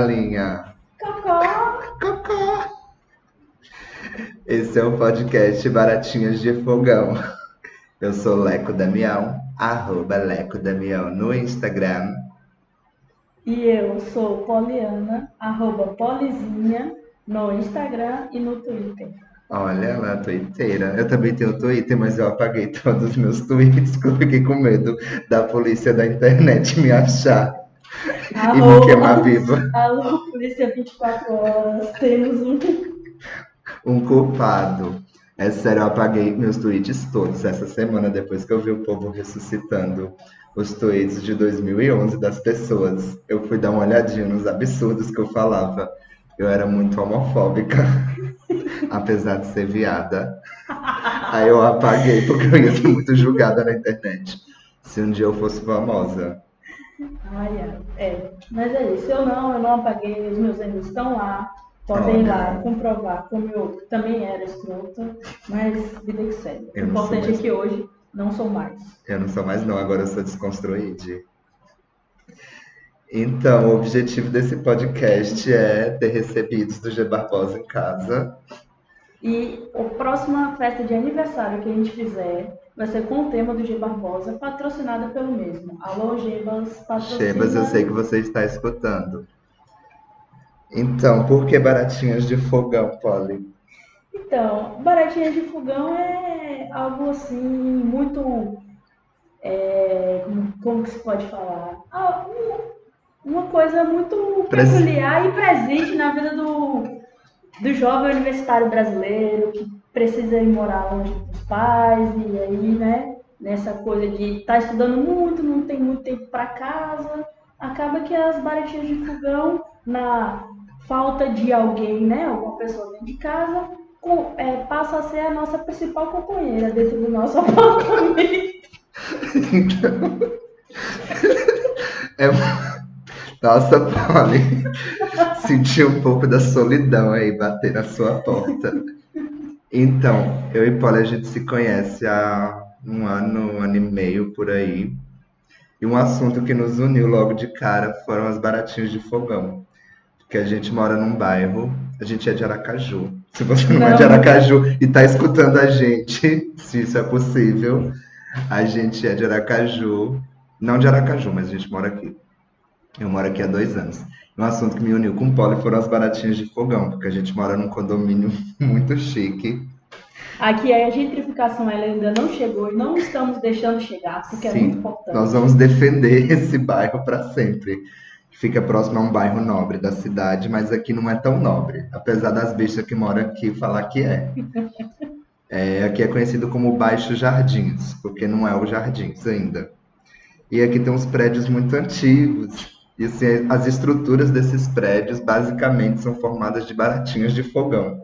Galinha. Cocó. Cocó. Esse é o podcast Baratinhas de Fogão. Eu sou Leco Damião, arroba Leco Damião no Instagram. E eu sou Poliana, arroba Polizinha, no Instagram e no Twitter. Olha ela, twitteira. Eu também tenho Twitter, mas eu apaguei todos os meus tweets porque eu fiquei com medo da polícia da internet me achar e me queimar viva. Alô, Polícia 24 Horas, temos um. Um culpado. É sério, eu apaguei meus tweets todos essa semana, depois que eu vi o povo ressuscitando os tweets de 2011 das pessoas. Eu fui dar uma olhadinha nos absurdos que eu falava. Eu era muito homofóbica, apesar de ser viada. Aí eu apaguei porque eu ia ser muito julgada na internet. Se um dia eu fosse famosa. Ai, ai, é. Mas é isso. Eu não, eu não apaguei, os meus ainda estão lá. Podem ir lá comprovar como eu também era escrota, mas vida que segue. O importante é que hoje não sou mais. Eu não sou mais não, agora eu sou desconstruído. Então, o objetivo desse podcast é ter recebidos do G Barbosa em casa. E a próxima festa de aniversário que a gente fizer vai ser com o tema do G Barbosa, patrocinada pelo mesmo. Alô, Gebas, patrocina. Chebas, eu sei que você está escutando. Então, por que baratinhas de fogão, Polly? Então, baratinha de fogão é algo assim muito. é, como, como que se pode falar? Ah, um- uma coisa muito Pres- peculiar e presente na vida do, do jovem universitário brasileiro que precisa ir morar longe pais e aí, né, nessa coisa de estar estudando muito, não tem muito tempo para casa, acaba que as baratinhas de fogão, na falta de alguém, né, alguma pessoa dentro de casa, com- é, passa a ser a nossa principal companheira dentro do nosso apartamento. Então, é... Nossa, Polly, senti um pouco da solidão aí bater na sua porta. Então, eu e Polly, a gente se conhece há um ano, um ano e meio por aí. E um assunto que nos uniu logo de cara foram as baratinhas de fogão. Porque a gente mora num bairro, a gente é de Aracaju. Se você não, é de Não. Aracaju e está escutando a gente, se isso é possível, a gente é de Aracaju. Não de Aracaju, mas a gente mora aqui. Eu moro aqui há dois anos. Um assunto que me uniu com o Poli foram as baratinhas de fogão, porque a gente mora num condomínio muito chique. Aqui a gentrificação ainda não chegou e não estamos deixando chegar, porque é Sim, muito importante. Nós vamos defender esse bairro para sempre. Fica próximo a um bairro nobre da cidade, mas aqui não é tão nobre, apesar das bichas que moram aqui falar que é. É, aqui é conhecido como Baixo Jardins, porque não é o Jardins ainda. E aqui tem uns prédios muito antigos. E assim, as estruturas desses prédios basicamente são formadas de baratinhas de fogão.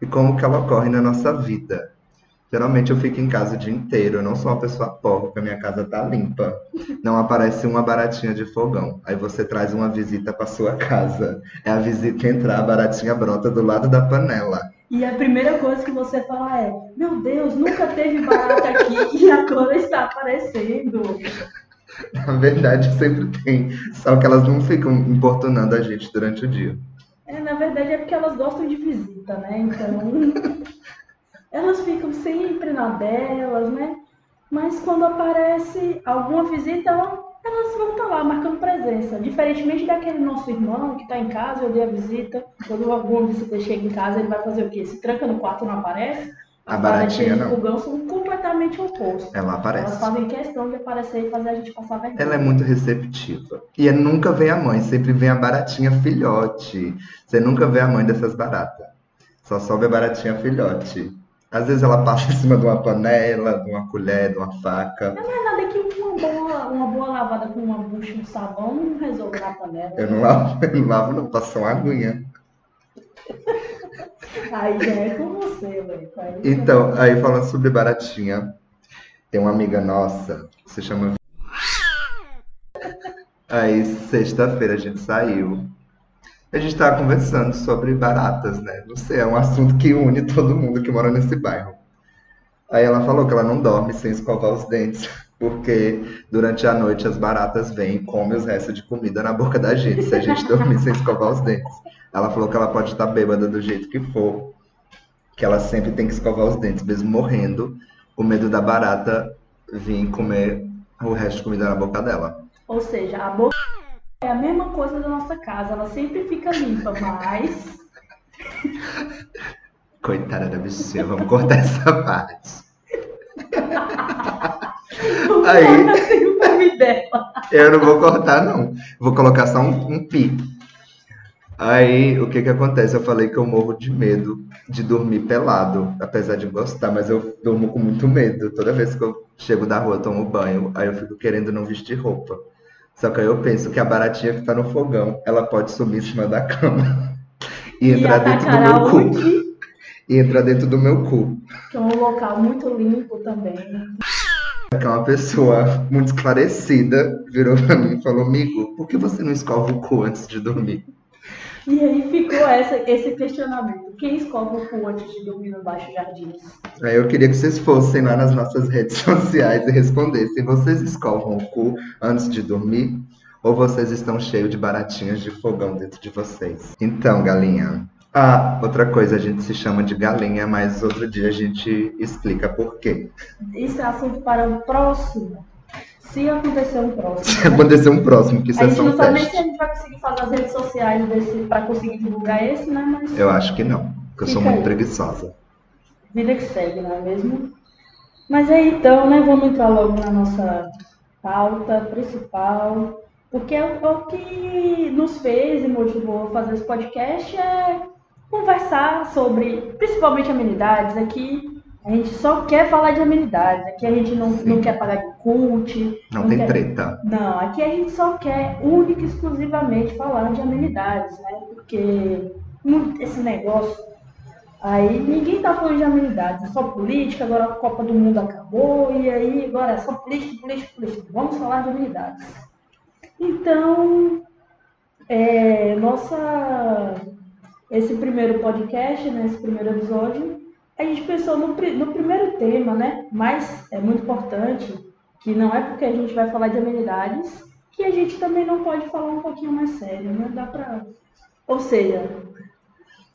E como que ela ocorre na nossa vida? Geralmente eu fico em casa o dia inteiro, eu não sou uma pessoa porca, minha casa tá limpa. Não aparece uma baratinha de fogão. Aí você traz uma visita para sua casa. É a visita entrar, a baratinha brota do lado da panela. E a primeira coisa que você fala é: Meu Deus, nunca teve barata aqui e agora está aparecendo. Na verdade, sempre tem. Só que elas não ficam importunando a gente durante o dia. É, na verdade é porque elas gostam de visita, né? Então elas ficam sempre na delas, né? Mas quando aparece alguma visita, ela- elas vão estar lá marcando presença. Diferentemente daquele nosso irmão que está em casa e odeia visita. Quando alguma visita chega em casa, ele vai fazer o quê? Se tranca no quarto e não aparece? A baratinha não. fogão são completamente opostos. Ela Elas aparece. fazem questão de aparecer e fazer a gente passar vergonha. Ela é muito receptiva. E é- nunca vem a mãe, sempre vem a baratinha filhote. Você nunca vê a mãe dessas baratas. Só sobe a baratinha filhote. Às vezes ela passa em cima de uma panela, de uma colher, de uma faca. Não é nada que uma boa, uma boa lavada com uma bucha e um sabão não resolve na panela. Eu não lavo, eu não lavo, não, passo uma aguinha. Aí já é com você. Aí- Então, aí falando sobre baratinha, tem uma amiga nossa que se chama. Aí, sexta-feira a gente saiu. A gente tava conversando sobre baratas, né? Não sei, é um assunto que une todo mundo que mora nesse bairro. Aí ela falou que ela não dorme sem escovar os dentes. Porque durante a noite as baratas vêm e comem os restos de comida na boca da gente, se a gente dormir sem escovar os dentes. Ela falou que ela pode estar bêbada do jeito que for, que ela sempre tem que escovar os dentes, mesmo morrendo, com medo da barata vir comer o resto de comida na boca dela. Ou seja, a boca é a mesma coisa da nossa casa, ela sempre fica limpa, mas. Coitada da bichinha, vamos cortar essa parte. Não Aí- assim o nome dela. Eu não vou cortar, não. Vou colocar só um, um pi. Aí, o que que acontece? Eu falei que eu morro de medo de dormir pelado, apesar de gostar, mas eu durmo com muito medo. Toda vez que eu chego da rua, tomo banho, aí eu fico querendo não vestir roupa. Só que aí eu penso que a baratinha que tá no fogão, ela pode subir em cima da cama e E entrar dentro do meu cu. onde? E entrar dentro do meu cu. Que é um local muito limpo também. Que é uma pessoa muito esclarecida virou pra mim e falou: Amigo, por que você não escova o cu antes de dormir? E aí ficou essa, esse questionamento. Quem escova o cu antes de dormir no Baixo Jardins? Aí eu queria que vocês fossem lá nas nossas redes sociais e respondessem: vocês escovam o cu antes de dormir? Ou vocês estão cheios de baratinhas de fogão dentro de vocês? Então, galinha. Ah, outra coisa, a gente se chama de galinha, mas outro dia a gente explica por quê. Isso é assunto para o próximo. Se acontecer um Se próximo. acontecer um próximo, que isso A é gente só um não sabe nem teste. se a gente vai conseguir fazer as redes sociais para conseguir divulgar esse, né? Mas Eu acho que não, porque eu sou muito aí. preguiçosa. vida que segue, não é mesmo? Mas aí então, né? Vamos entrar logo na nossa pauta principal. Porque é é o que nos fez e motivou a fazer esse podcast é conversar sobre, principalmente amenidades. Aqui a gente só quer falar de amenidades. Aqui a gente não, não quer pagar de cult. Não tem quer- treta. Não, aqui a gente só quer única e exclusivamente falar de amenidades, né? Porque esse negócio aí ninguém tá falando de amenidades, é só política, agora a Copa do Mundo acabou, e aí agora é só política, política, política. Vamos falar de amenidades. Então, é, nossa, esse primeiro podcast, né, esse primeiro episódio, a gente pensou no, no primeiro tema, né? Mas é muito importante que não é porque a gente vai falar de amenidades que a gente também não pode falar um pouquinho mais sério, né? Dá pra... Ou seja,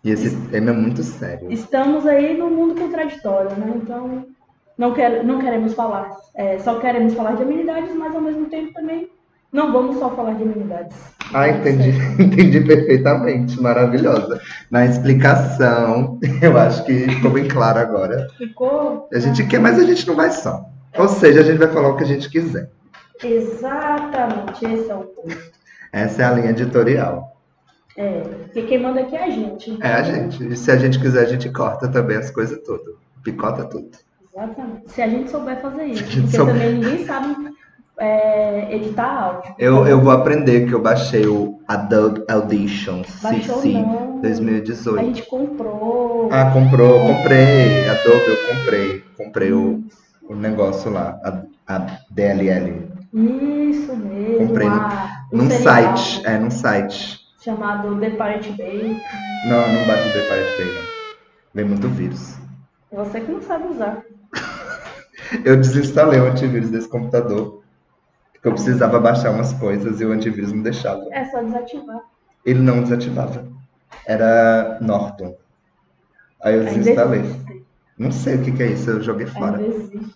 E esse tema é muito sério. estamos aí no mundo contraditório, né? Então, não, quer, não queremos falar, é, só queremos falar de amenidades, mas ao mesmo tempo também não vamos só falar de amenidades. Ah, entendi, entendi perfeitamente, maravilhosa. Na explicação, eu acho que ficou bem claro agora. Ficou? A gente quer, mas a gente não vai só. Ou seja, a gente vai falar o que a gente quiser. Exatamente, esse é o ponto. Essa é a linha editorial. É, porque quem manda aqui é a gente. É a gente. E se a gente quiser, a gente corta também as coisas todas. Picota tudo. Exatamente. Se a gente souber fazer isso. Porque souber. também ninguém sabe é, editar áudio. Eu, eu vou aprender que eu baixei o Adobe Audition Baixou CC não. A 2018. gente comprou. Ah, comprou, comprei. Adobe, eu comprei. Comprei o, o negócio lá, a, a DLL. Isso mesmo. Comprei a- o Num site, é, num site. Chamado The Pirate Bay. Não, não baixa o The Pirate Bay, não. Vem muito vírus. Você que não sabe usar. Eu desinstalei o antivírus desse computador. Porque eu precisava baixar umas coisas e o antivírus não deixava. É só desativar. Ele não desativava. Era Norton. Aí eu desinstalei. Não sei o que, que é isso, eu joguei fora. Ainda existe.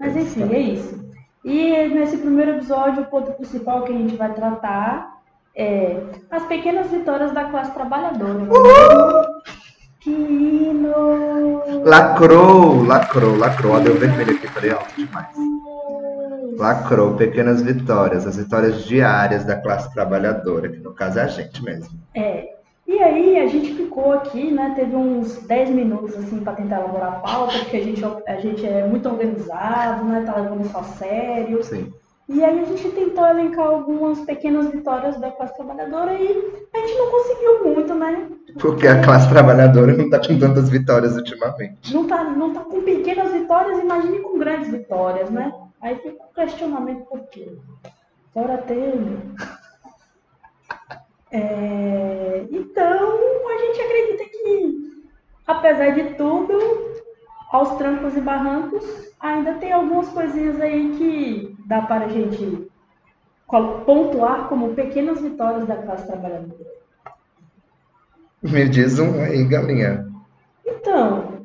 Mas enfim, é isso. E nesse primeiro episódio, o ponto principal que a gente vai tratar é as pequenas vitórias da classe trabalhadora. né? Que hino! Lacrou, lacrou, lacrou. Ó, deu vermelho aqui, falei alto demais. Lacrou, pequenas vitórias, as vitórias diárias da classe trabalhadora, que no caso é a gente mesmo. É. E aí a gente ficou aqui, né? Teve uns 10 minutos assim para tentar elaborar a pauta, porque a gente, a gente é muito organizado, né? Tá levando isso a sério. Sim. E aí a gente tentou elencar algumas pequenas vitórias da classe trabalhadora e a gente não conseguiu muito, né? Porque a classe trabalhadora não tá com tantas vitórias ultimamente. Não tá, não tá com pequenas vitórias, imagine com grandes vitórias, né? Aí fica o questionamento por quê? Fora Temer. É, então, a gente acredita que, apesar de tudo, aos trancos e barrancos, ainda tem algumas coisinhas aí que dá para a gente pontuar como pequenas vitórias da classe trabalhadora. Me diz um aí, galinha. Então,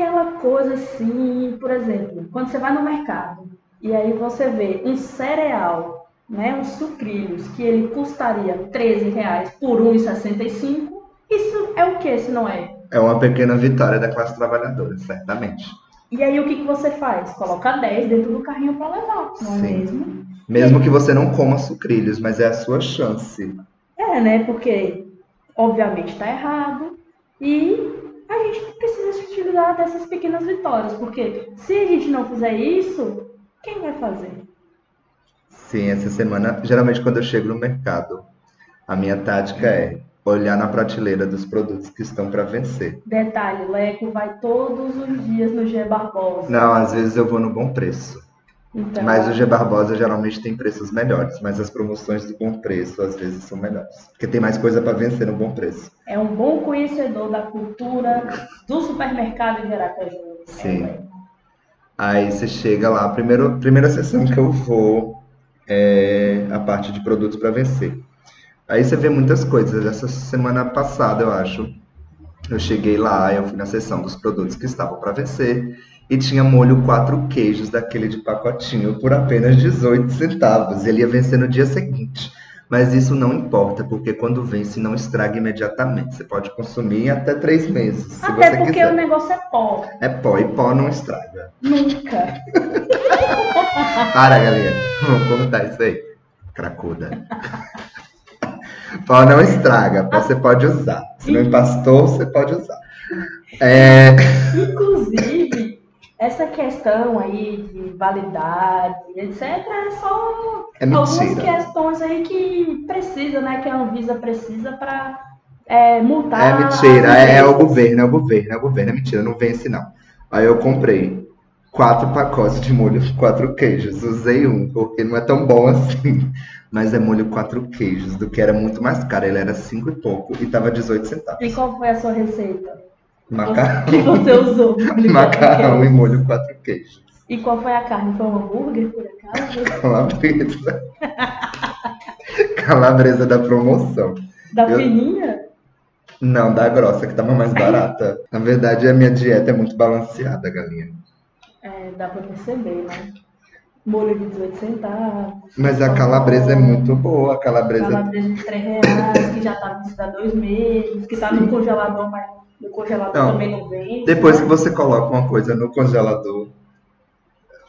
aquela coisa assim, por exemplo, quando você vai no mercado e aí você vê um cereal, né, um sucrilhos, que ele custaria 13 reais por 1,65, isso é o que se não é? É uma pequena vitória da classe trabalhadora, certamente. E aí o que, que você faz? Coloca 10 dentro do carrinho para levar, não é mesmo? Mesmo que você não coma sucrilhos, mas é a sua chance. É, né? Porque obviamente está errado e a gente precisa se utilizar dessas pequenas vitórias, porque se a gente não fizer isso, quem vai fazer? Sim, essa semana, geralmente quando eu chego no mercado, a minha tática é olhar na prateleira dos produtos que estão para vencer. Detalhe, Leco vai todos os dias no G Barbosa. Não, às vezes eu vou no Bom Preço. Então, mas o G Barbosa geralmente tem preços melhores, mas as promoções do bom preço às vezes são melhores. Porque tem mais coisa para vencer no bom preço. É um bom conhecedor da cultura do supermercado de Aracaju. Sim. É, Aí você chega lá, primeiro, primeira sessão que eu vou é a parte de produtos para vencer. Aí você vê muitas coisas. Essa semana passada, eu acho, eu cheguei lá, eu fui na sessão dos produtos que estavam para vencer e tinha molho quatro queijos daquele de pacotinho por apenas 18 centavos. Ele ia vencer no dia seguinte. Mas isso não importa, porque quando vence não estraga imediatamente. Você pode consumir até três meses, se até porque quiser. o negócio é pó. É pó, e pó não estraga. Nunca. Para, galera. Vamos contar isso aí. Cracuda. pó não estraga, pó você pode usar. Se não empastou, você pode usar. É... Inclusive, essa questão aí de validade, etc., é só é algumas questões aí que precisa, né? Que a Anvisa precisa para é, multar. É mentira, é, é, o governo, é o governo, é o governo, é mentira, não vence não. Aí eu comprei quatro pacotes de molho quatro queijos, usei um, porque não é tão bom assim. Mas é molho quatro queijos, do que era muito mais caro. Ele era cinco e pouco e tava 18 centavos. E qual foi a sua receita? Macarrão. Que você usou. Macarrão e molho quatro queijos. E qual foi a carne? Foi um hambúrguer, por acaso? Calabresa. Calabresa da promoção. Da Eu... fininha? Não, da grossa, que tava mais barata. Na verdade, a minha dieta é muito balanceada, galinha. É, dá pra perceber, né? Molho de 18 centavos. Mas a calabresa é muito boa. A calabresa... Calabresa de 3 reais, que já tá vencida há dois meses, que tá no congelador, mas no congelador não. também não vem. Depois né? que você coloca uma coisa no congelador,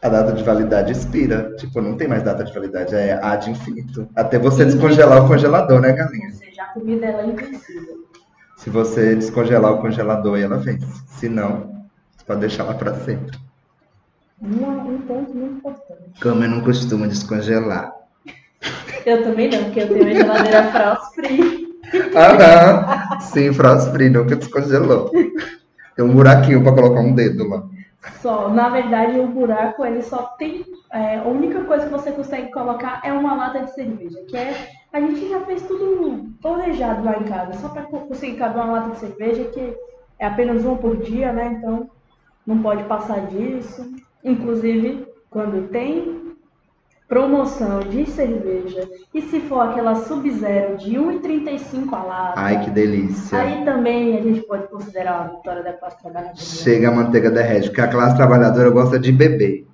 a data de validade expira. Tipo, não tem mais data de validade, é ad infinito. Até você descongelar o congelador, né, galinha? Ou seja, a comida ela é invencível. Se você descongelar o congelador, ela vence. Se não, você pode deixar lá para sempre. Um, um ponto muito importante. Como eu não costumo descongelar. Eu também não, porque eu tenho uma geladeira frost free. Ah, não. Sim, frost free, nunca descongelou. Tem um buraquinho para colocar um dedo lá. Só, na verdade, o buraco ele só tem. É, a única coisa que você consegue colocar é uma lata de cerveja, que é. A gente já fez tudo planejado lá em casa, só para conseguir caber uma lata de cerveja, que é apenas uma por dia, né? Então não pode passar disso. Inclusive, quando tem promoção de cerveja e se for aquela Sub-Zero de 1,35 a lata. Ai, que delícia. Aí também a gente pode considerar uma vitória da classe trabalhadora. Chega a manteiga derrete, porque a classe trabalhadora gosta de beber.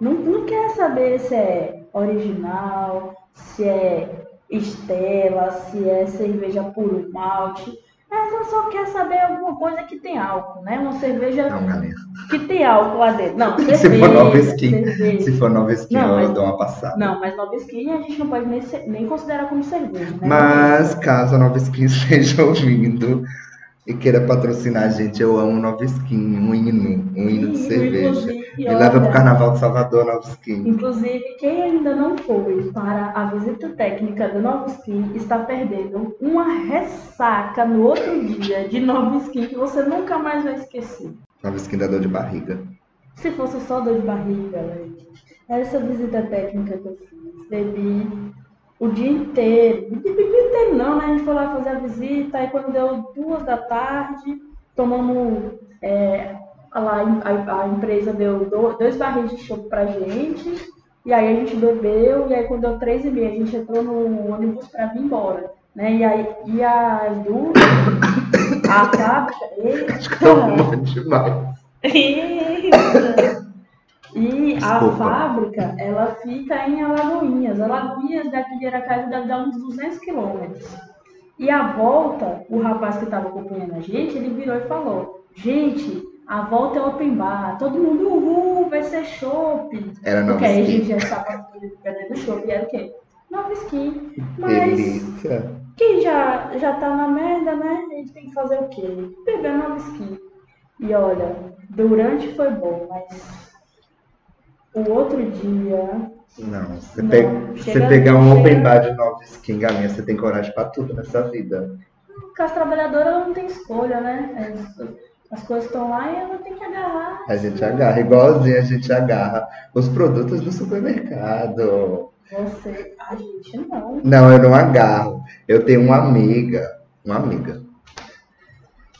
Não, não quer saber se é original, se é Estela, se é cerveja puro malte. Ela só quer saber alguma coisa que tem álcool, né? Uma cerveja não, que tem álcool lá dentro. Não, cerveja, se for nova skin, se for nova skin, não, eu dou uma passada. Não, mas nova skin a gente não pode nem, nem considerar como cerveja, né? Mas caso a nova skin esteja ouvindo, e queira patrocinar a gente, eu amo Nova Skin, um hino, um hino de cerveja. Me leva pro Carnaval de Salvador, Nova Skin. Inclusive, quem ainda não foi para a visita técnica do Nova Skin está perdendo uma ressaca no outro dia de Nova Skin que você nunca mais vai esquecer. Nova Skin da dor de barriga. Se fosse só dor de barriga, gente. Essa visita técnica que eu fiz, bebi o dia inteiro. O dia inteiro não, né? A gente foi lá fazer a visita, aí quando deu duas da tarde, tomamos é, lá a, a empresa deu dois barris de chopp pra gente, e aí a gente bebeu, e aí quando deu três e meia, a gente entrou no ônibus pra vir embora. Né? E, aí, e as duas, a fábrica. Que tá muito E a fábrica, ela fica em Alagoinhas. Alagoinhas daqui de Aracaju deve dar uns 200 quilômetros. E a volta, o rapaz que estava acompanhando a gente, ele virou e falou: Gente, a volta é open bar, todo mundo, uhul, vai ser chopp. Era Porque aí a gente já estava perdendo chopp, e era o quê? Nova skin. Mas Delícia. quem já, já tá na merda, né? A gente tem que fazer o quê? Beber nova skin. E olha, durante foi bom, mas o outro dia. Não, você, Não, pe- você pegar um open bar de nova skin, galinha, você tem coragem pra tudo nessa vida. Classe trabalhadora ela não tem escolha, né? As, as coisas estão lá e ela tem que agarrar. A gente agarra, igualzinho a gente agarra os produtos do supermercado. Você. A gente não. Não, eu não agarro. Eu tenho uma amiga, uma amiga,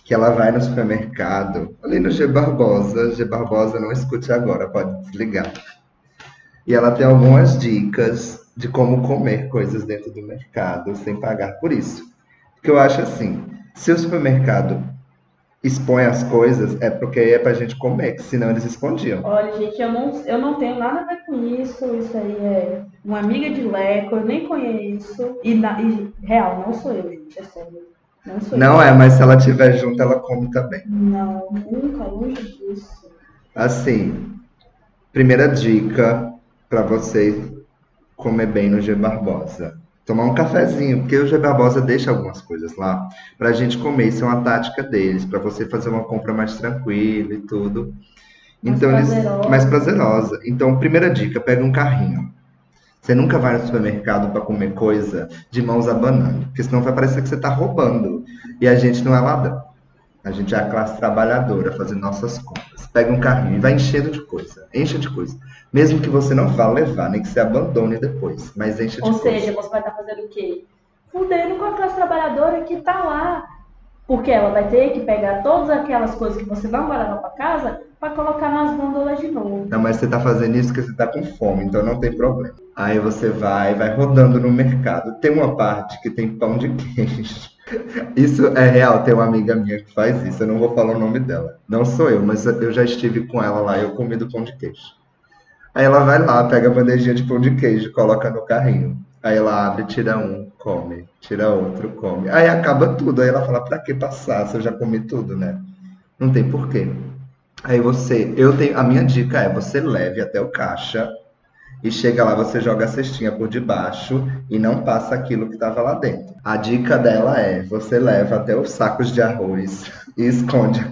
que ela vai no supermercado, ali no G Barbosa. G Barbosa, não escute agora, pode desligar. E ela tem algumas dicas de como comer coisas dentro do mercado sem pagar por isso. Porque eu acho assim, se o supermercado expõe as coisas, é porque é pra gente comer, que senão eles escondiam. Olha, gente, eu não, eu não tenho nada a ver com isso. Isso aí é uma amiga de Leco, eu nem conheço. E, na, e real, não sou eu, gente, é sério. Não sou Não é, mas se ela estiver junto, ela come também. Não, nunca, longe disso. Assim, primeira dica para você comer bem no G Barbosa. Tomar um cafezinho, porque o G Barbosa deixa algumas coisas lá pra gente comer. Isso é uma tática deles, para você fazer uma compra mais tranquila e tudo. Mais Então, eles- prazerosa. mais prazerosa. Então, primeira dica, pega um carrinho. Você nunca vai no supermercado para comer coisa de mãos abanando, porque senão vai parecer que você está roubando. E a gente não é ladrão. A gente é a classe trabalhadora fazendo nossas compras. Pega um carrinho e vai enchendo de coisa. Encha de coisa. Mesmo que você não vá levar, nem que você abandone depois. Mas encha de Ou coisa. seja, você vai estar fazendo o quê? Fudendo com a classe trabalhadora que tá lá. Porque ela vai ter que pegar todas aquelas coisas que você não levar para casa para colocar nas gôndolas de novo. Não, mas você tá fazendo isso porque você tá com fome, então não tem problema. Aí você vai, vai rodando no mercado. Tem uma parte que tem pão de queijo. Isso é real, tem uma amiga minha que faz isso. Eu não vou falar o nome dela. Não sou eu, mas eu já estive com ela lá eu comi do pão de queijo. Aí ela vai lá, pega a bandejinha de pão de queijo, coloca no carrinho. Aí ela abre, tira um, come, tira outro, come. Aí acaba tudo. Aí ela fala, pra que passar se eu já comi tudo, né? Não tem porquê. Aí você, eu tenho, a minha dica é você leve até o caixa e chega lá, você joga a cestinha por debaixo e não passa aquilo que estava lá dentro. A dica dela é, você leva até os sacos de arroz e esconde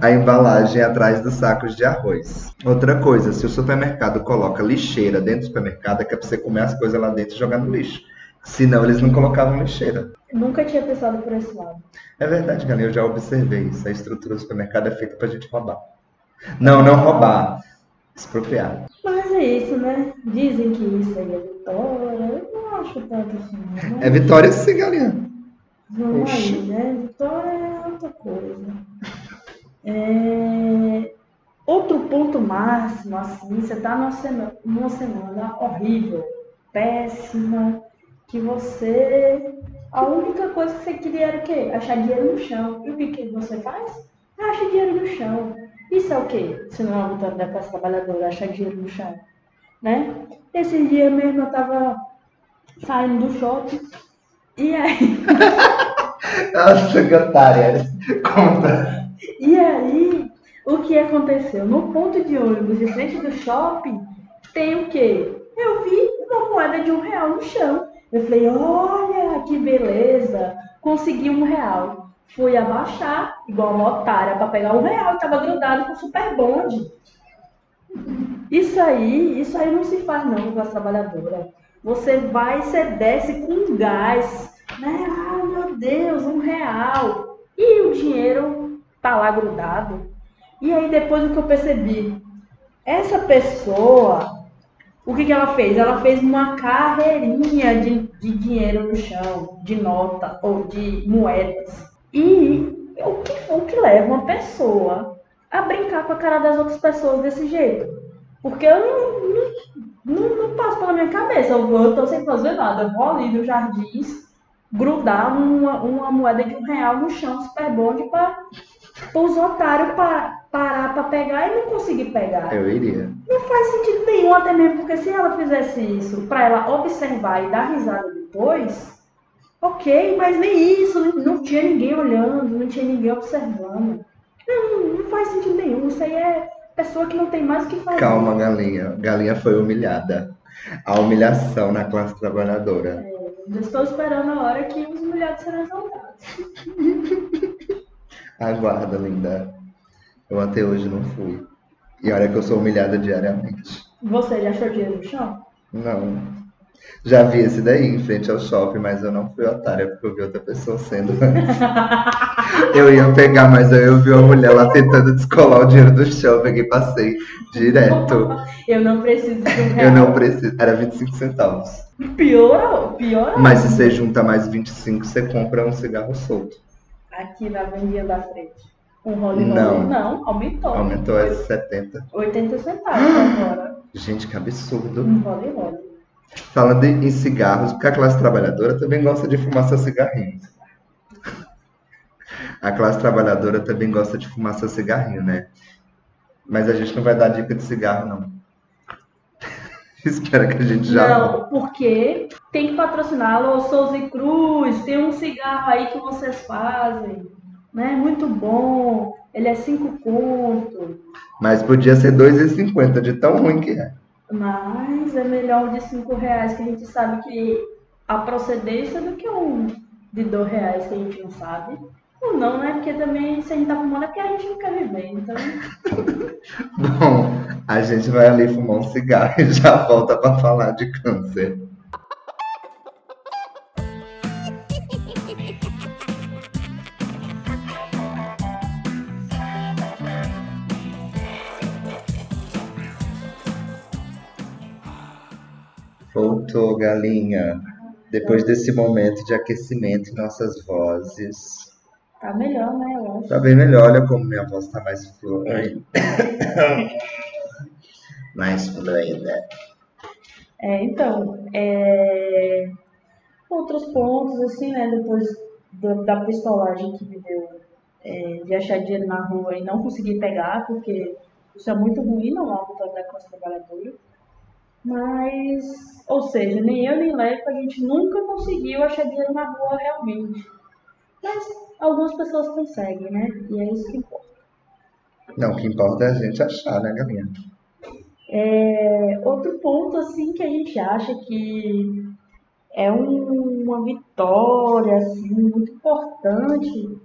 a embalagem atrás dos sacos de arroz. Outra coisa, se o supermercado coloca lixeira dentro do supermercado, é que é pra você comer as coisas lá dentro e jogar no lixo. Senão eles não colocavam lixeira. Nunca tinha pensado por esse lado. É verdade, galera, eu já observei isso. A estrutura do supermercado é feita pra gente roubar. Não, não roubar. Expropriar. Mas é isso, né? Dizem que isso aí é vitória. Eu não acho tanto assim. Não. É vitória sim, galera. Vamos Oxi. aí, né? Vitória é outra coisa. É, Outro ponto máximo, assim, você tá numa semana, numa semana horrível, péssima, que você. A única coisa que você queria era o quê? Achar dinheiro no chão. E o que, que você faz? Acha dinheiro no chão. Isso é o quê? Se não é vitória da classe trabalhadora, achar dinheiro no chão. Né? Esse dia mesmo eu tava saindo do shopping. E aí, Nossa, que otária. Conta. E aí, o que aconteceu? No ponto de ônibus de frente do shopping, tem o quê? Eu vi uma moeda de um real no chão. Eu falei, olha que beleza, consegui um real. Fui abaixar, igual uma otária, para pegar um real e tava grudado com super bonde. Isso aí, isso aí não se faz não com a trabalhadora. Você vai, você desce com gás, né? Ah, meu Deus, um real. E o dinheiro tá lá grudado. E aí depois o que eu percebi, essa pessoa, o que, que ela fez? Ela fez uma carreirinha de, de dinheiro no chão, de nota ou de moedas. E o que, o que leva uma pessoa a brincar com a cara das outras pessoas desse jeito. Porque eu não, não, não, não passo pela minha cabeça. Eu, vou, eu tô sem fazer nada. Eu vou ali no jardins grudar uma, uma moeda de um real no chão super bonde para os otários pa, parar para pegar e não conseguir pegar. Eu iria. Não faz sentido nenhum, até mesmo porque se ela fizesse isso para ela observar e dar risada depois, ok, mas nem isso, não, não tinha ninguém olhando, não tinha ninguém observando. Não, não faz sentido nenhum, isso aí é pessoa que não tem mais o que fazer. Calma, galinha. Galinha foi humilhada. A humilhação na classe trabalhadora. É, eu estou esperando a hora que os humilhados serão exaltados. Aguarda, linda. Eu até hoje não fui. E olha que eu sou humilhada diariamente. Você já achou dinheiro no chão? Não. Já vi esse daí em frente ao shopping, mas eu não fui otária porque eu vi outra pessoa sendo antes. eu ia pegar, mas aí eu vi uma mulher lá tentando descolar o dinheiro do chão, eu peguei e passei direto. Eu não preciso de um real. Eu não preciso. Era 25 centavos. Pior, pior. Mas se você junta mais 25, você compra um cigarro solto. Aqui na vendinha da frente. Um role Não. Não, aumentou. Aumentou a 70. 80 centavos agora. Gente, que absurdo. Um role role. Falando em cigarros, porque a classe trabalhadora também gosta de fumar seus cigarrinhos. A classe trabalhadora também gosta de fumar seu cigarrinho, né? Mas a gente não vai dar dica de cigarro, não. Espero que a gente já. Não, porque tem que patrociná-lo, Souza e Cruz, tem um cigarro aí que vocês fazem, né? Muito bom, ele é cinco conto, Mas podia ser 2,50 de tão ruim que é. mas é melhor o de cinco reais que a gente sabe que a procedência do que um de dois reais que a gente não sabe. Ou não, né? Porque também se a gente tá fumando é porque a gente não quer viver, então... Bom, a gente vai ali fumar um cigarro e já volta para falar de câncer. Galinha. Depois desse momento de aquecimento em nossas vozes. Tá melhor, né? Eu acho. Tá bem melhor, olha como minha voz tá mais fluida. mais fluida. É, então, é, outros pontos, assim, né, depois do- da pistolagem que me deu é, de achar dinheiro na rua e não conseguir pegar, porque isso é muito ruim, não é uma vitória da classe trabalhadora. Mas, ou seja, nem eu nem Leco, a gente nunca conseguiu achar dinheiro na rua realmente. Mas algumas pessoas conseguem, né? E é isso que importa. Não, o que importa é a gente achar, né, galinha? É, outro ponto assim que a gente acha que é um- uma vitória assim muito importante,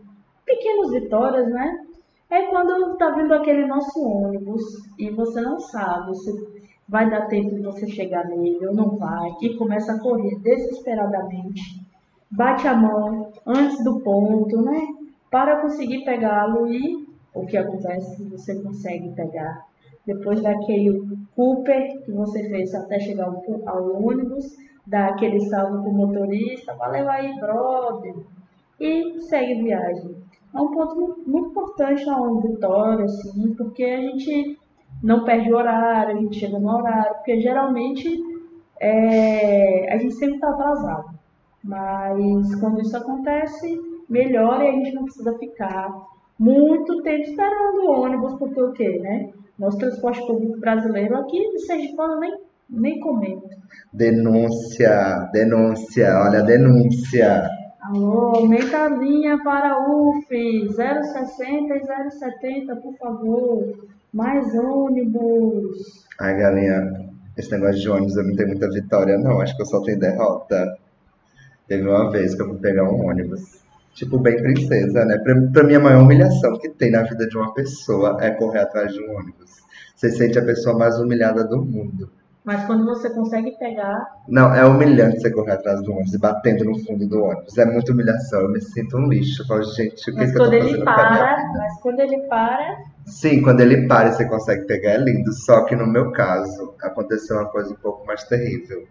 pequenas vitórias, né? É quando tá vindo aquele nosso ônibus e você não sabe se vai dar tempo de você chegar nele ou não vai, e começa a correr desesperadamente, bate a mão antes do ponto, né? Para conseguir pegá-lo e o que acontece? Você consegue pegar depois daquele Cooper que você fez até chegar ao, ao ônibus, dá aquele salve pro motorista, valeu aí, brother, e segue viagem. É um ponto mu- muito importante na Vitória, assim, porque a gente não perde o horário, a gente chega no horário, porque geralmente é, a gente sempre está atrasado. Mas quando isso acontece, melhora e a gente não precisa ficar muito tempo esperando o ônibus, porque o quê, né? Nosso transporte público brasileiro aqui de Sergipano nem, nem comento. Denúncia, denúncia, olha a denúncia. Alô, aumenta a linha para UF, 060 e 070, por favor. Mais ônibus. Ai, galinha, esse negócio de ônibus eu não tenho muita vitória, não. Acho que eu só tenho derrota. Teve uma vez que eu fui pegar um ônibus. Tipo, bem princesa, né? Pra, pra mim, a maior humilhação que tem na vida de uma pessoa é correr atrás de um ônibus. Você sente a pessoa mais humilhada do mundo. Mas quando você consegue pegar, Não, é humilhante você correr atrás do ônibus e batendo no fundo do ônibus. É muita humilhação. Eu me sinto um lixo. Eu falo, gente, o que, mas que eu tô quando ele para, mas quando ele para, Sim, quando ele para e você consegue pegar, é lindo. Só que no meu caso, aconteceu uma coisa um pouco mais terrível.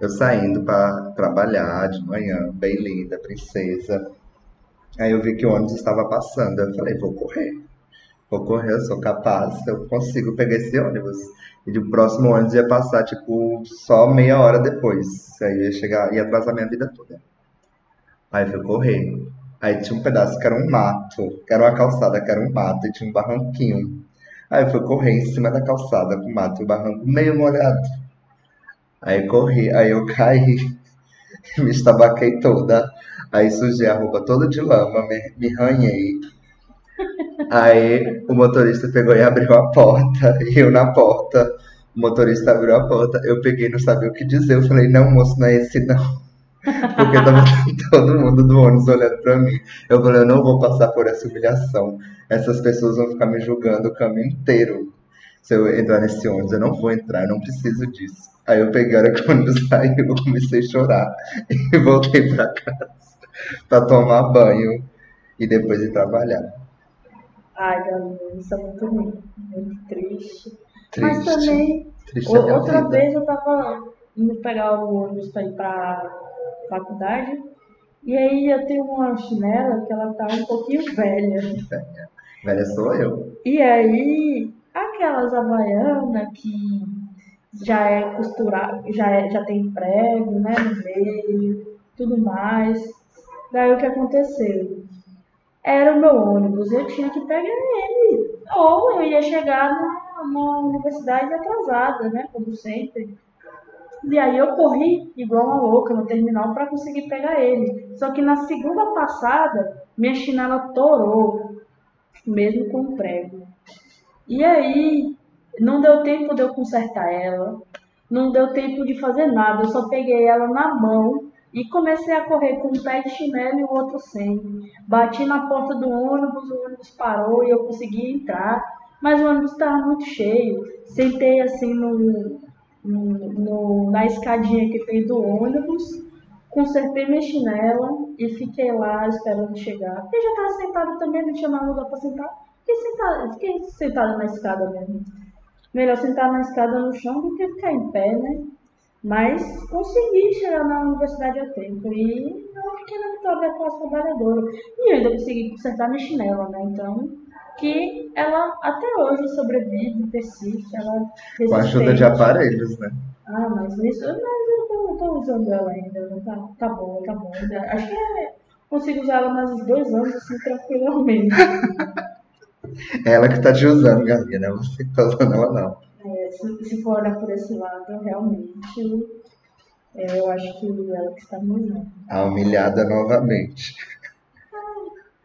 Eu saindo para trabalhar de manhã, bem linda, princesa. Aí eu vi que o ônibus estava passando. Eu falei, vou correr. Vou correr, eu sou capaz, eu consigo pegar esse ônibus. E o próximo ônibus ia passar, tipo, só meia hora depois. Aí ia chegar, ia atrasar minha vida toda. Aí eu fui correr. Aí tinha um pedaço que era um mato, que era uma calçada que era um mato, e tinha um barranquinho. Aí eu fui correr em cima da calçada com o mato e o barranco meio molhado. Aí corri, aí eu caí, me estabaquei toda. Aí sujei a roupa toda de lama, me, me ranhei. Aí o motorista pegou e abriu a porta, e eu na porta. O motorista abriu a porta, eu peguei, não sabia o que dizer. Eu falei, não, moço, não é esse não. Porque tava todo mundo do ônibus olhando pra mim. Eu falei, eu não vou passar por essa humilhação. Essas pessoas vão ficar me julgando o caminho inteiro. Se eu entrar nesse ônibus, eu não vou entrar, eu não preciso disso. Aí eu peguei a hora que o ônibus saiu, eu comecei a chorar. E voltei pra casa pra tomar banho e depois ir trabalhar. Ai, Galinha, isso é muito ruim, muito triste. Triste. Mas também, Triste é outra vida. vez eu tava indo pegar o ônibus pra ir pra faculdade, e aí eu tenho uma chinela que ela tá um pouquinho velha. Velha sou eu. E aí, aquelas havaianas que já é costurada, já, é, já tem prego, né, no meio, tudo mais. Daí o que aconteceu? Era o meu ônibus, eu tinha que pegar ele. Ou eu ia chegar na, na universidade atrasada, né, como sempre. E aí eu corri igual uma louca no terminal para conseguir pegar ele. Só que na segunda passada, minha chinela torou, mesmo com o prego. E aí, não deu tempo de eu consertar ela, não deu tempo de fazer nada, eu só peguei ela na mão e comecei a correr com um pé de chinelo e o outro sem. Bati na porta do ônibus, o ônibus parou e eu consegui entrar, mas o ônibus estava muito cheio. Sentei assim no, no- no- na escadinha que tem do ônibus, consertei minha chinela e fiquei lá esperando chegar. Porque já estava sentada também, não tinha mais lugar para sentar. Fiquei sentada, fiquei sentada na escada mesmo. Melhor sentar na escada no chão do que ficar em pé, né? Mas consegui chegar na universidade a tempo. E é uma pequena vitória da classe trabalhadora. E ainda consegui consertar minha chinela, né? Então, que ela até hoje sobrevive, persiste, ela Com a ajuda de resistente. aparelhos, né? Ah, mas isso, mas eu tô, tô usando ela ainda, né? tá, tá bom, tá bom. Acho que é, consigo usar ela mais uns dois anos, assim, tranquilamente. Ela que tá te usando, galinha, né? Você que tá usando ela não. Se, se for por esse lado, realmente, é, eu acho que ela que está me usando. A humilhada novamente.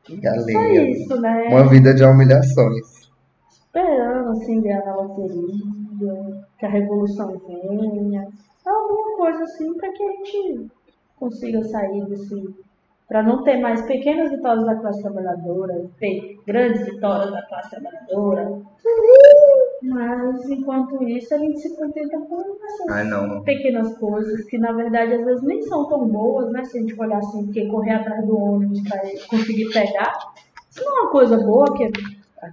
Galinha. isso, né? Uma vida de humilhações. Esperando, assim, ganhar na loteria, que a revolução venha, alguma coisa assim, para que a gente consiga sair desse. Para não ter mais pequenas vitórias da classe trabalhadora, ter grandes vitórias da classe trabalhadora. Mas, enquanto isso, a gente se contenta com essas não. pequenas coisas que, na verdade, às vezes nem são tão boas, né? Se a gente for olhar assim, porque correr atrás do ônibus para conseguir pegar, isso não é uma coisa boa que a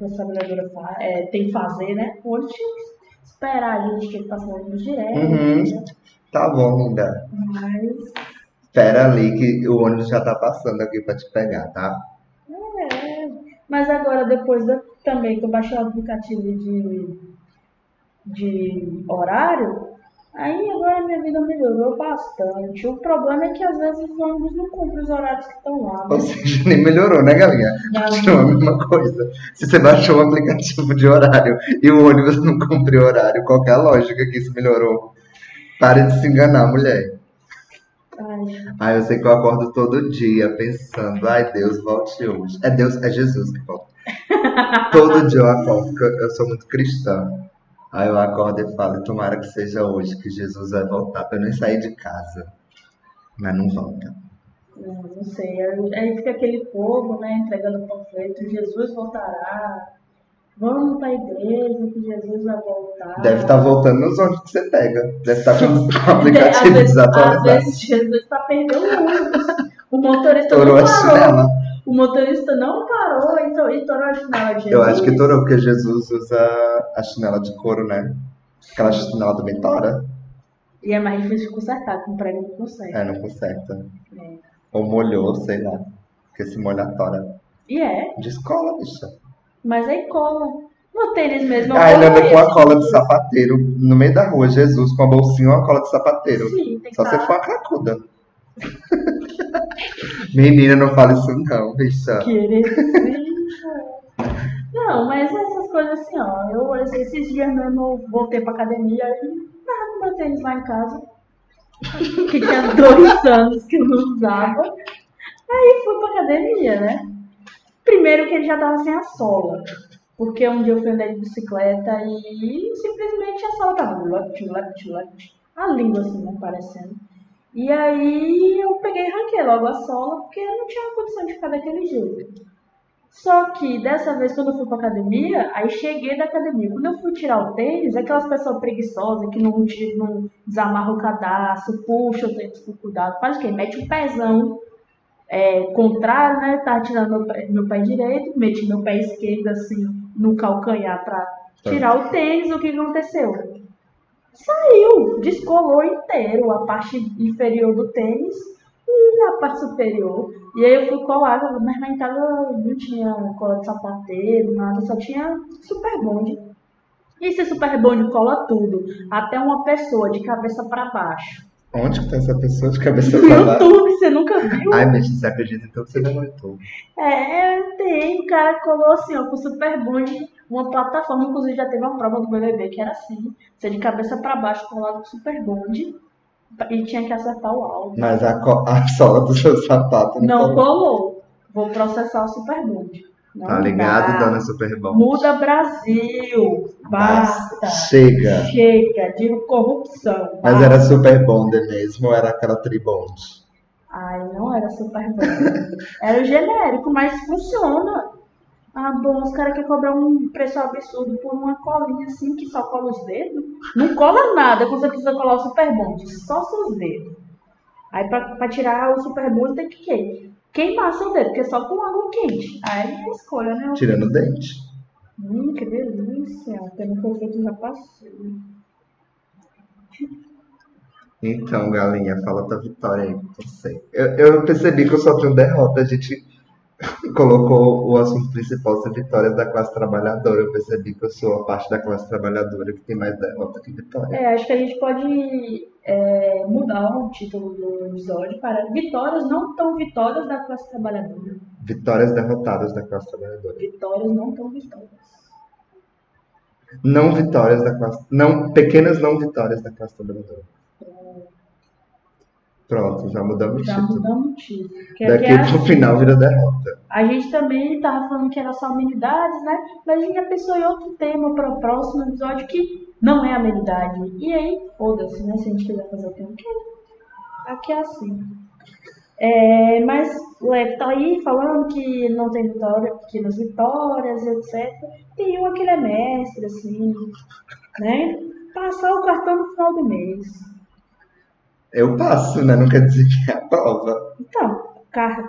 fa- é, tem que fazer, né? O ônibus tinha que esperar a gente que ele passa o ônibus direto, Uhum. né? Tá bom, linda. Mas, Espera ali que o ônibus já tá passando aqui pra te pegar, tá? é. Mas agora, depois da- também que eu baixei o aplicativo de, de horário, aí agora minha vida melhorou bastante. O problema é que às vezes os ônibus não cumprem os horários que estão lá. né? Ou seja, nem melhorou, né, galinha? Continua a mesma coisa. Se você baixou um aplicativo de horário e o ônibus não cumpriu o horário, qual que é a lógica que isso melhorou? Pare de se enganar, mulher. Ai, eu sei que eu acordo todo dia pensando, ai Deus, volte hoje. É Deus, é Jesus que volta. Todo dia eu acordo, porque eu sou muito cristã. Aí eu acordo e falo, tomara que seja hoje que Jesus vai voltar, pra eu nem sair de casa. Mas não volta. não, não sei. Aí fica aquele povo, né, entregando panfleto, Jesus voltará. Vamos para a igreja que Jesus vai voltar. Deve estar voltando nos ônibus que você pega. Deve estar com o aplicativo vezes, às desatualizado. vezes Jesus está perdendo o ônibus. O motorista Torou não a parou. chinela. O motorista não parou e to- e torou a chinela de Jesus. Eu acho que torou, porque Jesus usa a chinela de couro, né? Aquela chinela também tora. E é mais difícil de consertar, com prego não conserta. É, não conserta. É. Ou molhou, sei lá. Porque se molhar tora. E é. De escola, bicha. Mas aí cola. No tênis mesmo. Ah, ele anda coloquei com a cola de sapateiro no meio da rua, Jesus, com a bolsinha e uma cola de sapateiro. Sim, tem que Só se tá- for uma cracuda. Menina, não fala isso não, bicha. Não, mas essas coisas assim, ó. Eu esses dias mesmo eu voltei pra academia e tava com meu tênis lá em casa. Que tinha dois anos que eu não usava. Aí fui pra academia, né? Primeiro que ele já tava sem a sola. Porque um dia eu fui andar de bicicleta e simplesmente a sola tava left, left, left. A língua assim, né, parecendo. E aí eu peguei e ranquei logo a sola, porque eu não tinha condição de ficar daquele jeito. Só que dessa vez, quando eu fui pra academia, aí cheguei da academia. Quando eu fui tirar o tênis, aquelas pessoas preguiçosas que não, não desamarram o cadastro, puxa o tênis com cuidado, faz o quê? Mete o pezão é, contrário, né? Tá tirando meu pé, meu pé direito, meti meu pé esquerdo assim no calcanhar pra tirar o tênis. O que aconteceu? Saiu, descolou inteiro a parte inferior do tênis e a parte superior. E aí eu fui colar, mas lá em casa não tinha cola de sapateiro, nada, só tinha super bonde. E esse super bonde cola tudo, até uma pessoa de cabeça pra baixo. Onde que tá essa pessoa de cabeça No pra baixo? YouTube, você nunca viu? Ai, bicho, você acredita então que você não é no YouTube? É, tem, o cara colou assim, ó, com super bonde, uma plataforma, inclusive já teve uma prova do BBB que era assim, você de cabeça pra baixo colado com super bonde e tinha que acertar o áudio. Mas a, a sola do seu sapato Não colou. colou. Vou processar o super bonde. Não Tá ligado, dá. dona Superbom? Muda Brasil. Basta. Chega. Chega de corrupção. Mas basta. era super bonde mesmo ou era aquela tribonde? Ai, não era super bom. Era o genérico, mas funciona. Ah, bom, os caras querem cobrar um preço absurdo por uma colinha assim que só cola os dedos. Não cola nada quando você precisa colar o super bonde, só seus dedos. Aí pra, pra tirar o super bonde tem que quê? queimar seu dedo, porque é só com água quente. Aí é a escolha, né? Tirando o dente. Hum, que delícia. Pelo que eu já passei. Então, galinha, fala tua vitória aí com você. Eu, eu percebi que eu só tenho derrota. A gente colocou o assunto principal ser vitórias da classe trabalhadora. Eu percebi que eu sou a parte da classe trabalhadora que tem mais derrota que vitória. É, acho que a gente pode é, mudar o título do episódio para Vitórias não tão vitórias da classe trabalhadora. Vitórias derrotadas da classe trabalhadora. Vitórias não tão vitórias. Não vitórias da classe. Não, pequenas não vitórias da classe trabalhadora. Pronto, já mudamos o Já título. mudamos o título. Que Daqui aqui é pro assim. final vira derrota. A gente também estava falando que era só amenidades, né? Mas a gente já pensou em outro tema para o próximo episódio que não é amenidade. E aí, foda-se, né? Se a gente quiser fazer o que quer. Aqui é assim. É, mas o Leco tá aí falando que não tem vitória, pequenas vitórias, etc. Tem uma que ele é mestre, assim, né? Passar o cartão no final do mês. Eu passo, né? Não quer dizer que é a prova. Então, car,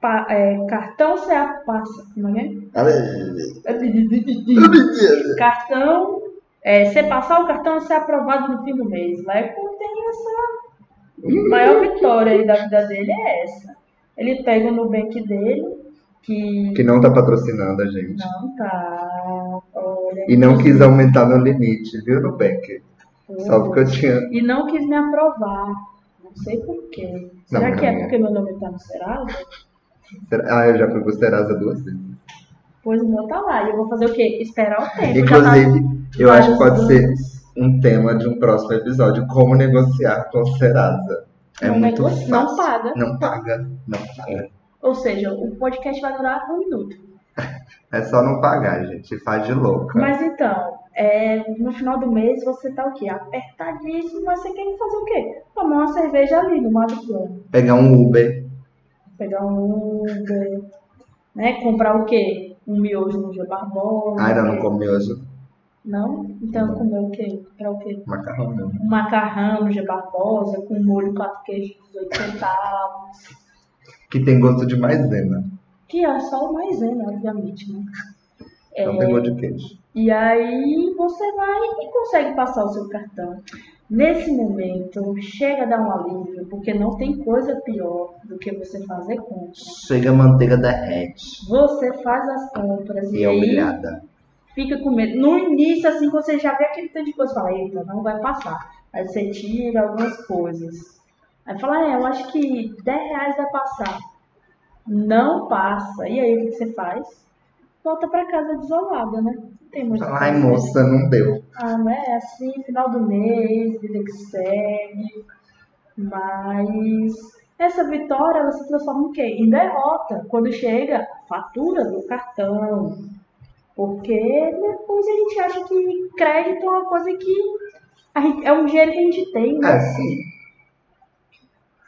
pa- é, cartão você passa, não é? Cartão, é, você passar o cartão, você é aprovado no fim do mês. Leco tem essa maior vitória aí da vida dele é essa. Ele pega o Nubank dele, que, Que não tá patrocinando a gente. não tá. Olha, E não quis aumentar meu limite, viu, Nubank? Só porque eu tinha. E não quis me aprovar. Não sei por quê. Será Não, que é porque meu nome tá no Serasa? Ah, eu já fui pro Serasa duas vezes. Pois o meu tá lá. E eu vou fazer o quê? Esperar o tempo. Tá Inclusive, eu acho que pode ser um tema de um próximo episódio: como negociar com o Serasa. É Não muito negocia- fácil. não paga. Não paga. Não paga. Ou seja, o podcast vai durar um minuto. É só não pagar, gente. Faz de louca. Mas então, é, no final do mês você tá o quê? Apertadíssimo, mas você quer fazer o quê? Tomar uma cerveja ali no madrugão. Pegar um Uber. Pegar um Uber, né? Comprar o quê? Um miojo no G Barbosa. Ai, não, não come hoje. Não? Então comer o quê? Comprar o quê? Macarrão mesmo. Um macarrão no G Barbosa com molho quatro queijos 18 centavos. Que tem gosto de maisena. Que é só o maisena, obviamente, né? Não tem gosto de queijo. E aí você vai e consegue passar o seu cartão. Nesse momento, chega a dar um alívio, porque não tem coisa pior do que você fazer compras. Chega a manteiga derrete. Você faz as compras E e é aí humilhada. fica com medo. No início, assim, você já vê aquele tanto de coisa, fala, eita, não vai passar. Aí você tira algumas coisas. Aí fala, é, eu acho que 10 reais vai passar. Não passa. E aí o que que você faz? Volta pra casa desolada, né? Tem muito Ai, fazer. moça, não deu. Ah, não é assim, final do mês, vida que segue. Mas essa vitória ela se transforma em quê? Em derrota. Quando chega a fatura do cartão. Porque depois a gente acha que crédito é uma coisa que gente- é um dinheiro que a gente tem, né? É, sim.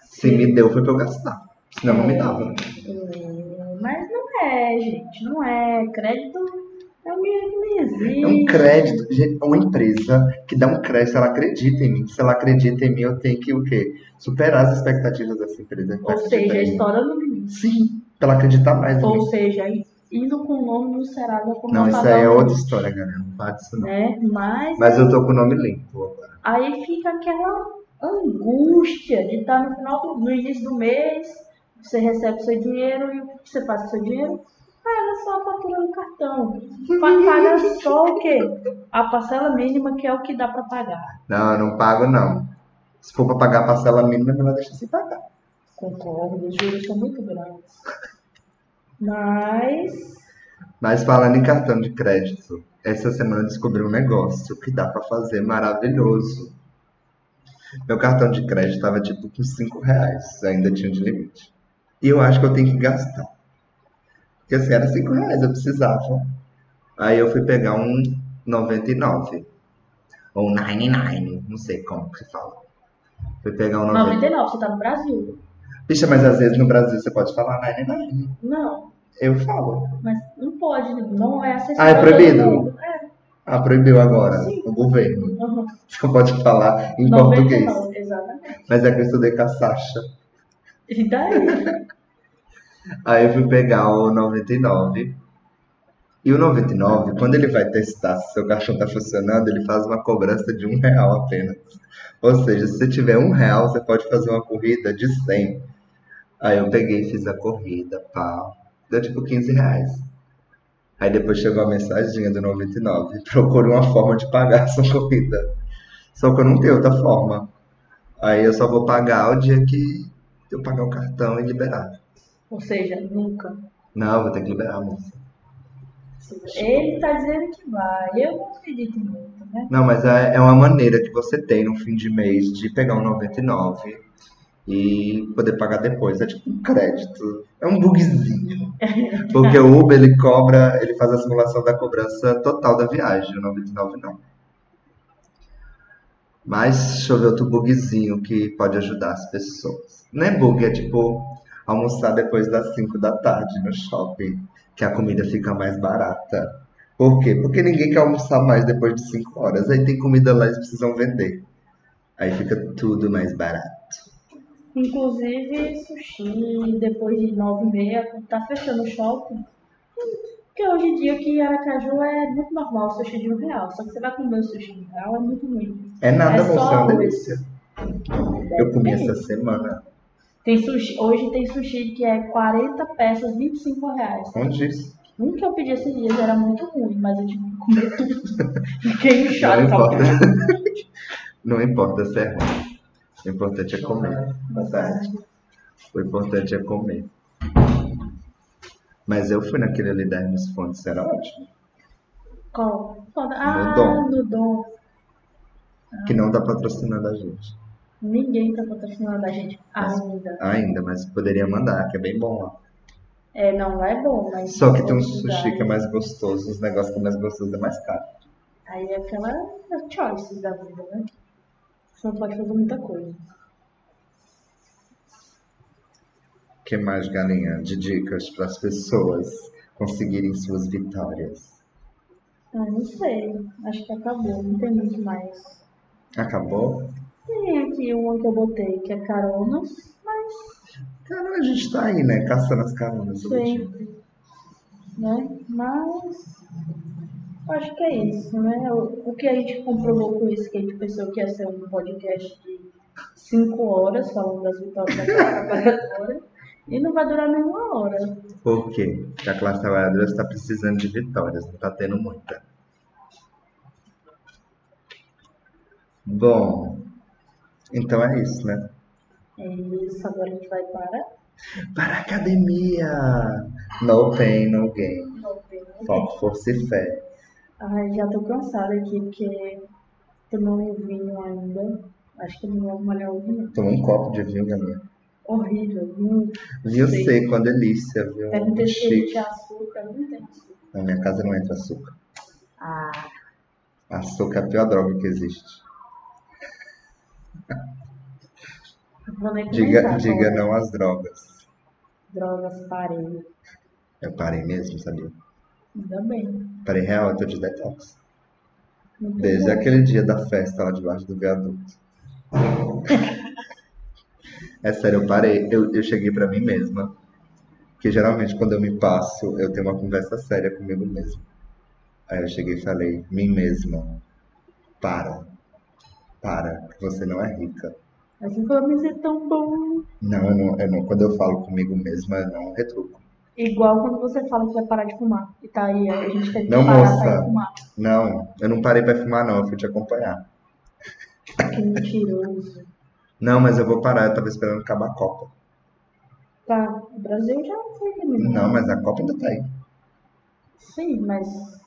Se me deu, foi pra eu gastar. Senão não me dava. É, Mas não é, gente, não é. Crédito é um existe. É um crédito. Uma empresa que dá um crédito, ela acredita em mim. Se ela acredita em mim, eu tenho que o quê? Superar as expectativas dessa empresa. Ou seja, mim. estourando no limite. Sim, pra ela acreditar mais Ou seja, indo com o nome no Serasa como Não, isso aí é outra história, galera. Não faz isso não. Né? Mas, Mas eu tô com o nome limpo agora. aí fica aquela angústia de estar no final do, no início do mês, você recebe seu dinheiro e o que você faz com seu dinheiro? Paga só a fatura do cartão. Pa- Paga só o quê? A parcela mínima que é o que dá para pagar. Não, eu não pago não. Se for pra pagar a parcela mínima, é melhor deixar sem pagar. Concordo, os juros são muito grandes. Mas Mas falando em cartão de crédito, essa semana eu descobri um negócio que dá pra fazer maravilhoso. Meu cartão de crédito tava tipo com 5 reais, ainda tinha de limite. E eu acho que eu tenho que gastar. Porque assim, era 5 reais, eu precisava. Aí eu fui pegar um 99. Ou 99, não sei como que fala. Fui pegar um 99. 99, você tá no Brasil. Bicha, mas às vezes no Brasil você pode falar 99. Não, Eu falo. mas não pode, não é acessível. Ah, é proibido? É. Ah, proibiu agora, Sim. o governo. Uhum. Só pode falar em português. 99, exatamente. Mas é que eu estudei com a Sasha. E daí? Aí eu fui pegar o 99. E o 99, quando ele vai testar se seu cartão tá funcionando, ele faz uma cobrança de um real apenas. Ou seja, se você tiver um real, você pode fazer uma corrida de 100. Aí eu peguei e fiz a corrida, pá. Deu tipo 15 reais. Aí depois chegou a mensaginha do 99. Procure uma forma de pagar essa corrida. Só que eu não tenho outra forma. Aí eu só vou pagar o dia que eu pagar o cartão e liberar. Ou seja, nunca. Não, vou ter que liberar, moça. Ele tá dizendo que vai. Eu não acredito muito, né? Não, mas é, é uma maneira que você tem no fim de mês de pegar um 99 e poder pagar depois. É tipo um crédito. É um bugzinho. Porque o Uber, ele cobra, ele faz a simulação da cobrança total da viagem, o 99 não. Mas deixa eu ver outro bugzinho que pode ajudar as pessoas. Não é bug, é tipo almoçar depois das 5 da tarde no shopping, que a comida fica mais barata. Por quê? Porque ninguém quer almoçar mais depois de 5 horas. Aí tem comida lá e eles precisam vender. Aí fica tudo mais barato. Inclusive, sushi, depois de nove e meia, tá fechando o shopping. Porque hoje em dia aqui em Aracaju é muito normal o sushi de um real. Só que você vai comer o sushi de um real, é muito ruim. É nada, É é uma delícia. Eu comi essa semana. Tem sushi, hoje tem sushi que é 40 peças, 25 reais. Onde isso? Um que eu pedi esses dias era muito ruim, mas eu tive que comer tudo. Fiquei Não inchado. importa. sabe? Não importa se é ruim. O importante é comer. Boa tarde. O importante é comer. Mas eu fui naquele ali da Hermes Fontes, era ótimo. Qual? Ah, Dom. no Dom. Que não tá patrocinando a gente. Ninguém tá patrocinando a gente ainda. Ainda, mas poderia mandar, que é bem bom lá. É, não, lá é bom, mas. Só que tem um sushi que é mais gostoso, os negócios que é mais gostoso é mais caro. Aí é aquela choices da vida, né? Você não pode fazer muita coisa. O que mais, galinha, de dicas para as pessoas conseguirem suas vitórias? Ah, não sei. Acho que acabou. Não tem muito mais. Acabou? Tem aqui uma que eu botei, que é caronas, mas Cara, a gente tá aí, né? Caçando as caronas sempre. Né? Mas. Acho que é isso, né? O, o que a gente comprovou com isso, que a gente pensou que ia ser um podcast de cinco horas falando das vitórias da classe trabalhadora e não vai durar nem uma hora. Por quê? Porque a classe trabalhadora está precisando de vitórias, não está tendo muita. Bom, então é isso, né? É isso, agora a gente vai para. Para a academia! No pain, no gain. Foco, força e fé. Ai, já tô cansada aqui porque tomei vinho ainda. Acho que não vou molhar o vinho. Toma um copo de vinho, Galinha. Horrível, vinho. Vinho Sei. seco, uma delícia, viu? Se ele Chique. tinha açúcar, não tem açúcar. Na minha casa não entra açúcar. Ah, Açúcar é a pior droga que existe. Vou nem Diga, diga é. não às drogas. Drogas, parei. Eu parei mesmo, sabia? Ainda bem. Parei real, eu tô de detox. Muito Desde bom. aquele dia da festa lá debaixo do viaduto. É sério, eu parei. Eu, eu cheguei pra mim mesma. Porque geralmente quando eu me passo, eu tenho uma conversa séria comigo mesmo. Aí eu cheguei e falei, mim mesma, para. Para, que você não é rica. Mas você falou, mas é tão bom. Não, eu não, eu não, quando eu falo comigo mesma, eu não retruco. Igual quando você fala que vai parar de fumar. E tá aí, a gente teve que Não, parar moça. pra fumar. Não, eu não parei pra fumar, não, eu fui te acompanhar. Que mentiroso. Não, mas eu vou parar, eu tava esperando acabar a Copa. Tá, o Brasil já foi eliminado. Não, mas a Copa ainda tá aí. Sim, mas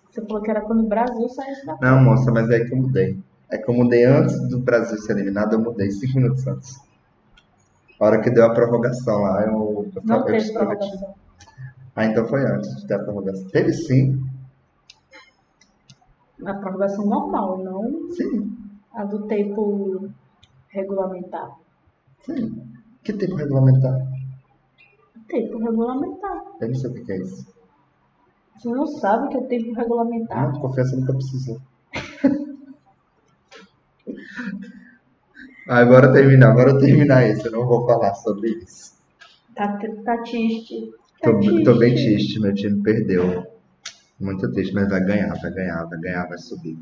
você falou que era quando o Brasil saísse da Não, moça, mas é aí que eu mudei. É que eu mudei antes do Brasil ser eliminado, eu mudei cinco minutos antes. A hora que deu a prorrogação lá, eu, eu, Não eu, teve eu- prorrogação. Ah, então foi antes de ter a prorrogação. Teve sim, A prorrogação normal, não sim, a do tempo regulamentar. sim. Que tempo regulamentar? Tempo regulamentar. Eu não sei o que que é isso. Você não sabe o que é tempo regulamentar? Não, confiança nunca precisou. Agora terminar, agora terminar isso, eu não vou falar sobre isso. Tá, tá triste. Tá Tô, tô bem triste, meu time perdeu. Muito triste, mas vai ganhar, vai ganhar, vai ganhar, vai subir.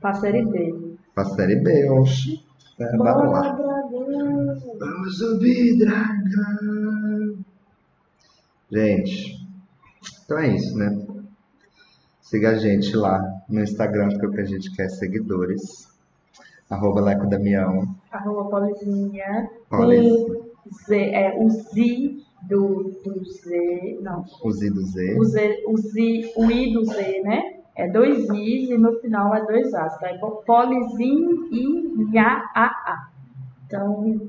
Pra série B. Pra Série B, oxi. É, bora lá. Dragão! Vamos subir, dragão. Gente, então é isso, né? Siga a gente lá no Instagram, porque o que a gente quer é seguidores. Arroba Leco Damião. Arroba Paulizinha. Paulis- Com Z, é o Z do, do Z. Não. O Z do Z. O, Z, o, Z, o I do Z, né? É dois Is e no final é dois As. Tá? É Polizinho e Nha A A. Então,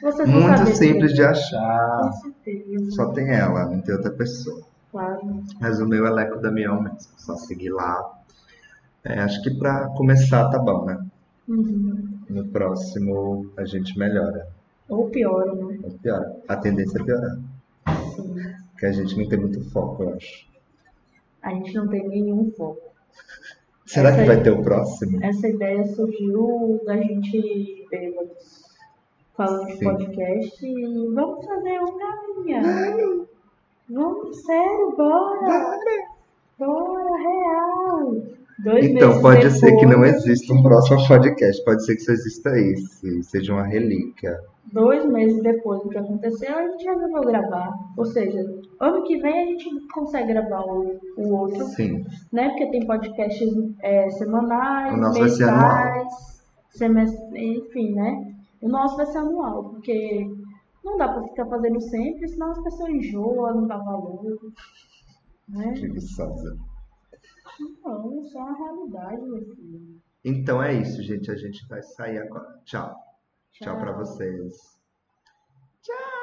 vocês Muito saberem simples de achar. Com certeza. Só tem ela, não tem outra pessoa. Claro. Mas o meu é Leco Damião mesmo. Só seguir lá. É, acho que pra começar tá bom, né? Uhum. No próximo a gente melhora. Ou pior, né? Ou piora. A tendência é piorar. Sim. Porque a gente não tem muito foco, eu acho. A gente não tem nenhum foco. Será Essa que vai ter o próximo? Essa ideia surgiu da gente bêbados falando de Sim. podcast e vamos fazer um galinha. Vamos, sério, bora! Bora, real! Dois Então, pode ser que não depois- exista um próximo podcast. Pode ser que só exista esse. Seja uma relíquia. Dois meses depois do que aconteceu, a gente resolveu gravar. Ou seja, ano que vem a gente consegue gravar o, o outro, Sim. né? Porque tem podcasts é, semanais, O nosso vai ser mensais, semestre, enfim, né? O nosso vai ser anual, porque não dá pra ficar fazendo sempre, senão as pessoas enjoam, não dá valor. Né? Preguiçosa. Não, isso é a realidade, meu filho. Então é isso, gente. A gente vai sair agora. Tchau. Tchau, Tchau para vocês. Tchau!